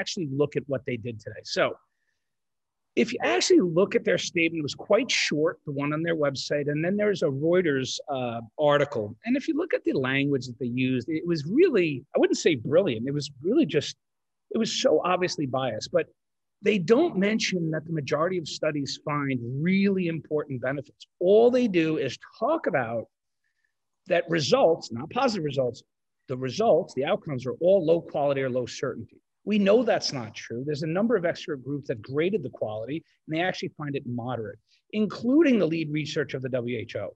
actually look at what they did today. So if you actually look at their statement, it was quite short, the one on their website. And then there's a Reuters uh, article. And if you look at the language that they used, it was really, I wouldn't say brilliant. It was really just, it was so obviously biased. But they don't mention that the majority of studies find really important benefits. All they do is talk about that results, not positive results, the results, the outcomes are all low quality or low certainty. We know that's not true. There's a number of expert groups that graded the quality, and they actually find it moderate, including the lead research of the WHO.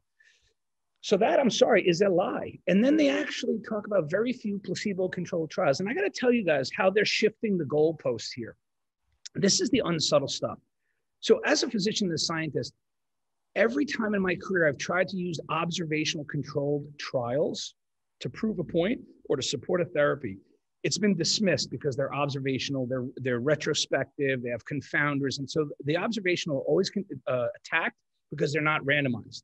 So that, I'm sorry, is a lie. And then they actually talk about very few placebo-controlled trials. And I got to tell you guys how they're shifting the goalposts here. This is the unsubtle stuff. So as a physician and a scientist, every time in my career I've tried to use observational controlled trials to prove a point or to support a therapy, it's been dismissed because they're observational, they're they're retrospective, they have confounders, and so the observational always uh, attacked because they're not randomized.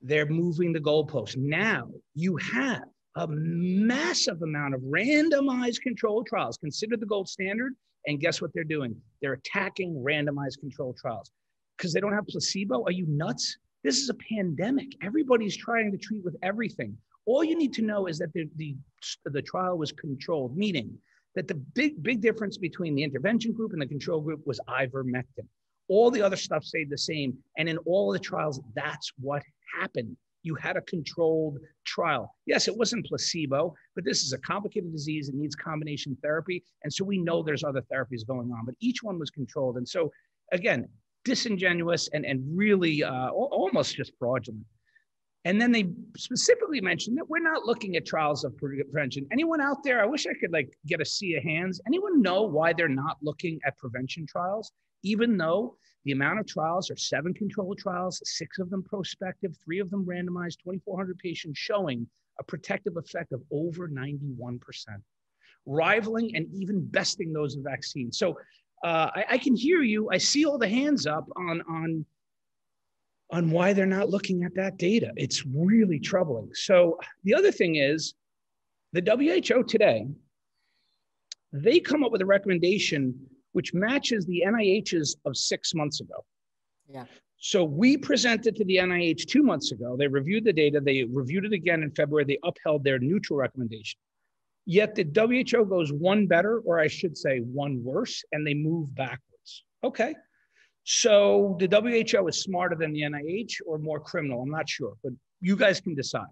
They're moving the goalpost. Now you have a massive amount of randomized controlled trials, considered the gold standard, and guess what they're doing? They're attacking randomized controlled trials because they don't have placebo. Are you nuts? This is a pandemic. Everybody's trying to treat with everything. All you need to know is that the, the, the trial was controlled, meaning that the big, big difference between the intervention group and the control group was ivermectin. All the other stuff stayed the same. And in all the trials, that's what happened. You had a controlled trial. Yes, it wasn't placebo, but this is a complicated disease. It needs combination therapy. And so we know there's other therapies going on, but each one was controlled. And so, again, disingenuous and, and really uh, almost just fraudulent. And then they specifically mentioned that we're not looking at trials of prevention. Anyone out there, I wish I could like get a sea of hands. Anyone know why they're not looking at prevention trials, even though the amount of trials are seven controlled trials, six of them prospective, three of them randomized, 2,400 patients showing a protective effect of over 91%, rivaling and even besting those of vaccines. So uh, I, I can hear you. I see all the hands up on, on on why they're not looking at that data. It's really troubling. So the other thing is the WHO today, they come up with a recommendation which matches the NIH's of six months ago. Yeah. So we presented to the NIH two months ago. They reviewed the data. They reviewed it again in February. They upheld their neutral recommendation. Yet the WHO goes one better, or I should say one worse, and they move backwards. Okay. So the WHO is smarter than the NIH or more criminal. I'm not sure, but you guys can decide.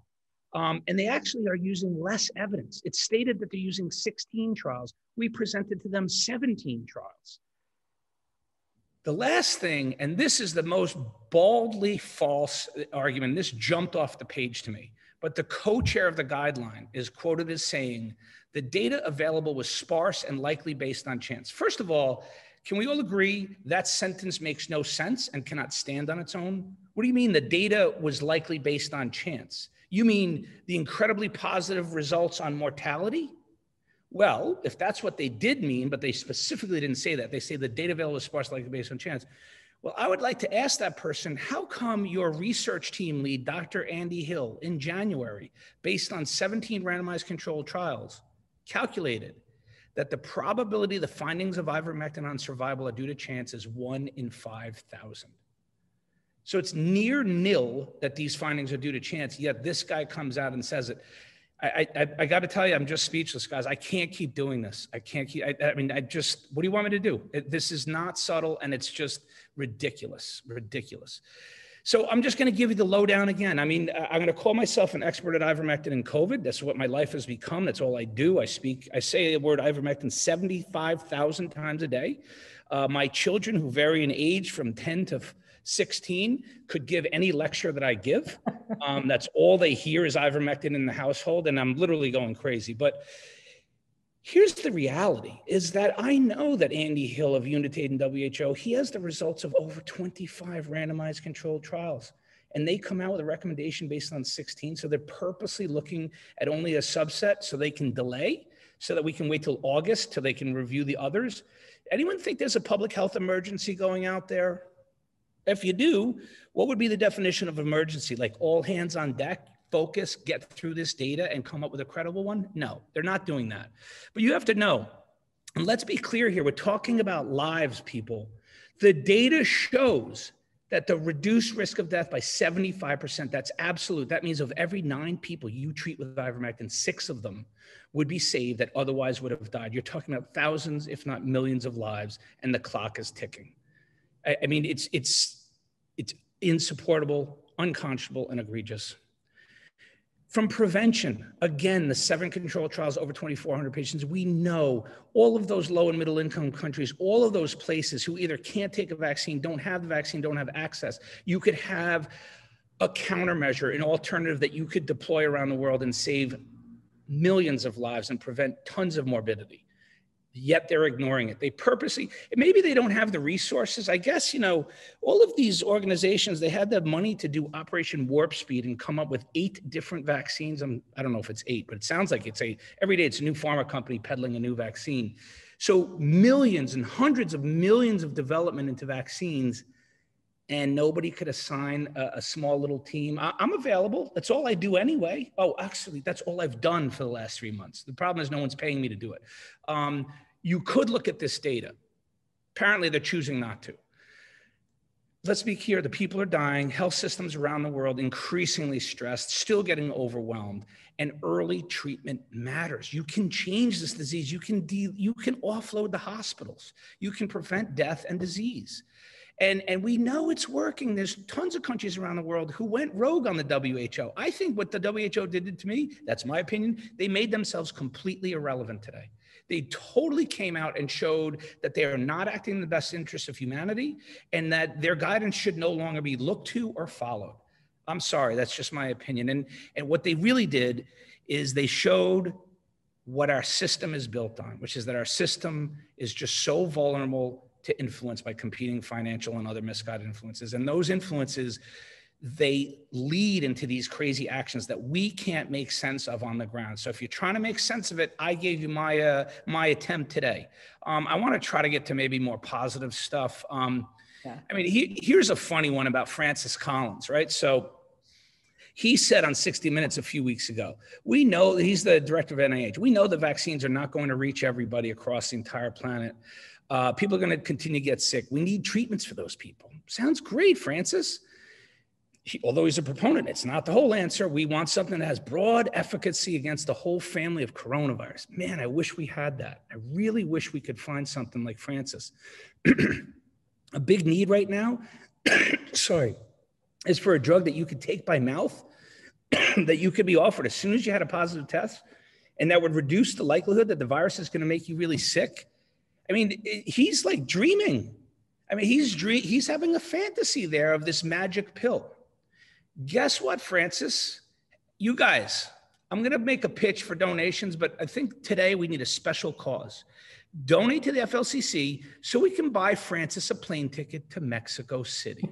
Um, and they actually are using less evidence. It's stated that they're using 16 trials. We presented to them 17 trials. The last thing, and this is the most baldly false argument, this jumped off the page to me, but the co chair of the guideline is quoted as saying the data available was sparse and likely based on chance. First of all, can we all agree that sentence makes no sense and cannot stand on its own? What do you mean the data was likely based on chance? You mean the incredibly positive results on mortality? Well, if that's what they did mean, but they specifically didn't say that, they say the data available is sparse likely based on chance. Well, I would like to ask that person how come your research team lead, Dr. Andy Hill, in January, based on 17 randomized controlled trials, calculated that the probability the findings of ivermectin on survival are due to chance is one in 5,000. So it's near nil that these findings are due to chance, yet this guy comes out and says it. I, I, I got to tell you, I'm just speechless, guys. I can't keep doing this. I can't keep, I, I mean, I just, what do you want me to do? It, this is not subtle and it's just ridiculous, ridiculous. So I'm just going to give you the lowdown again. I mean, I'm going to call myself an expert at ivermectin and COVID. That's what my life has become. That's all I do. I speak, I say the word ivermectin 75,000 times a day. Uh, my children, who vary in age from 10 to 16, could give any lecture that I give. Um, that's all they hear is ivermectin in the household, and I'm literally going crazy. But Here's the reality is that I know that Andy Hill of Unitaid and WHO, he has the results of over 25 randomized controlled trials. And they come out with a recommendation based on 16. So they're purposely looking at only a subset so they can delay, so that we can wait till August till they can review the others. Anyone think there's a public health emergency going out there? If you do, what would be the definition of emergency? Like all hands on deck? Focus, get through this data, and come up with a credible one? No, they're not doing that. But you have to know And let's be clear here we're talking about lives, people. The data shows that the reduced risk of death by 75%, that's absolute. That means of every nine people you treat with ivermectin, six of them would be saved that otherwise would have died. You're talking about thousands, if not millions of lives, and the clock is ticking. I, I mean, it's, it's, it's insupportable, unconscionable, and egregious. From prevention, again, the seven control trials, over 2,400 patients, we know all of those low and middle income countries, all of those places who either can't take a vaccine, don't have the vaccine, don't have access, you could have a countermeasure, an alternative that you could deploy around the world and save millions of lives and prevent tons of morbidity yet they're ignoring it. They purposely, maybe they don't have the resources. I guess, you know, all of these organizations, they had the money to do Operation Warp Speed and come up with eight different vaccines. I'm, I don't know if it's eight, but it sounds like it's a, every day it's a new pharma company peddling a new vaccine. So millions and hundreds of millions of development into vaccines and nobody could assign a, a small little team. I, am available. That's all I do anyway. Oh, actually, that's all I've done for the last three months. The problem is no one's paying me to do it. Um, you could look at this data. Apparently, they're choosing not to. Let's be clear the people are dying, health systems around the world increasingly stressed, still getting overwhelmed, and early treatment matters. You can change this disease, you can, de- you can offload the hospitals, you can prevent death and disease. And, and we know it's working. There's tons of countries around the world who went rogue on the WHO. I think what the WHO did to me, that's my opinion, they made themselves completely irrelevant today. They totally came out and showed that they are not acting in the best interest of humanity and that their guidance should no longer be looked to or followed. I'm sorry, that's just my opinion. And, and what they really did is they showed what our system is built on, which is that our system is just so vulnerable to influence by competing financial and other misguided influences. And those influences, they lead into these crazy actions that we can't make sense of on the ground. So if you're trying to make sense of it, I gave you my uh, my attempt today. Um, I want to try to get to maybe more positive stuff. Um, yeah. I mean, he, here's a funny one about Francis Collins, right? So he said on 60 Minutes a few weeks ago, we know he's the director of NIH. We know the vaccines are not going to reach everybody across the entire planet. Uh, people are going to continue to get sick. We need treatments for those people. Sounds great, Francis. He, although he's a proponent, it's not the whole answer. We want something that has broad efficacy against the whole family of coronavirus. Man, I wish we had that. I really wish we could find something like Francis. a big need right now, sorry, is for a drug that you could take by mouth, that you could be offered as soon as you had a positive test, and that would reduce the likelihood that the virus is going to make you really sick I mean, he's like dreaming. I mean, he's dream- he's having a fantasy there of this magic pill. Guess what, Francis? You guys, I'm going to make a pitch for donations, but I think today we need a special cause. Donate to the FLCC so we can buy Francis a plane ticket to Mexico City.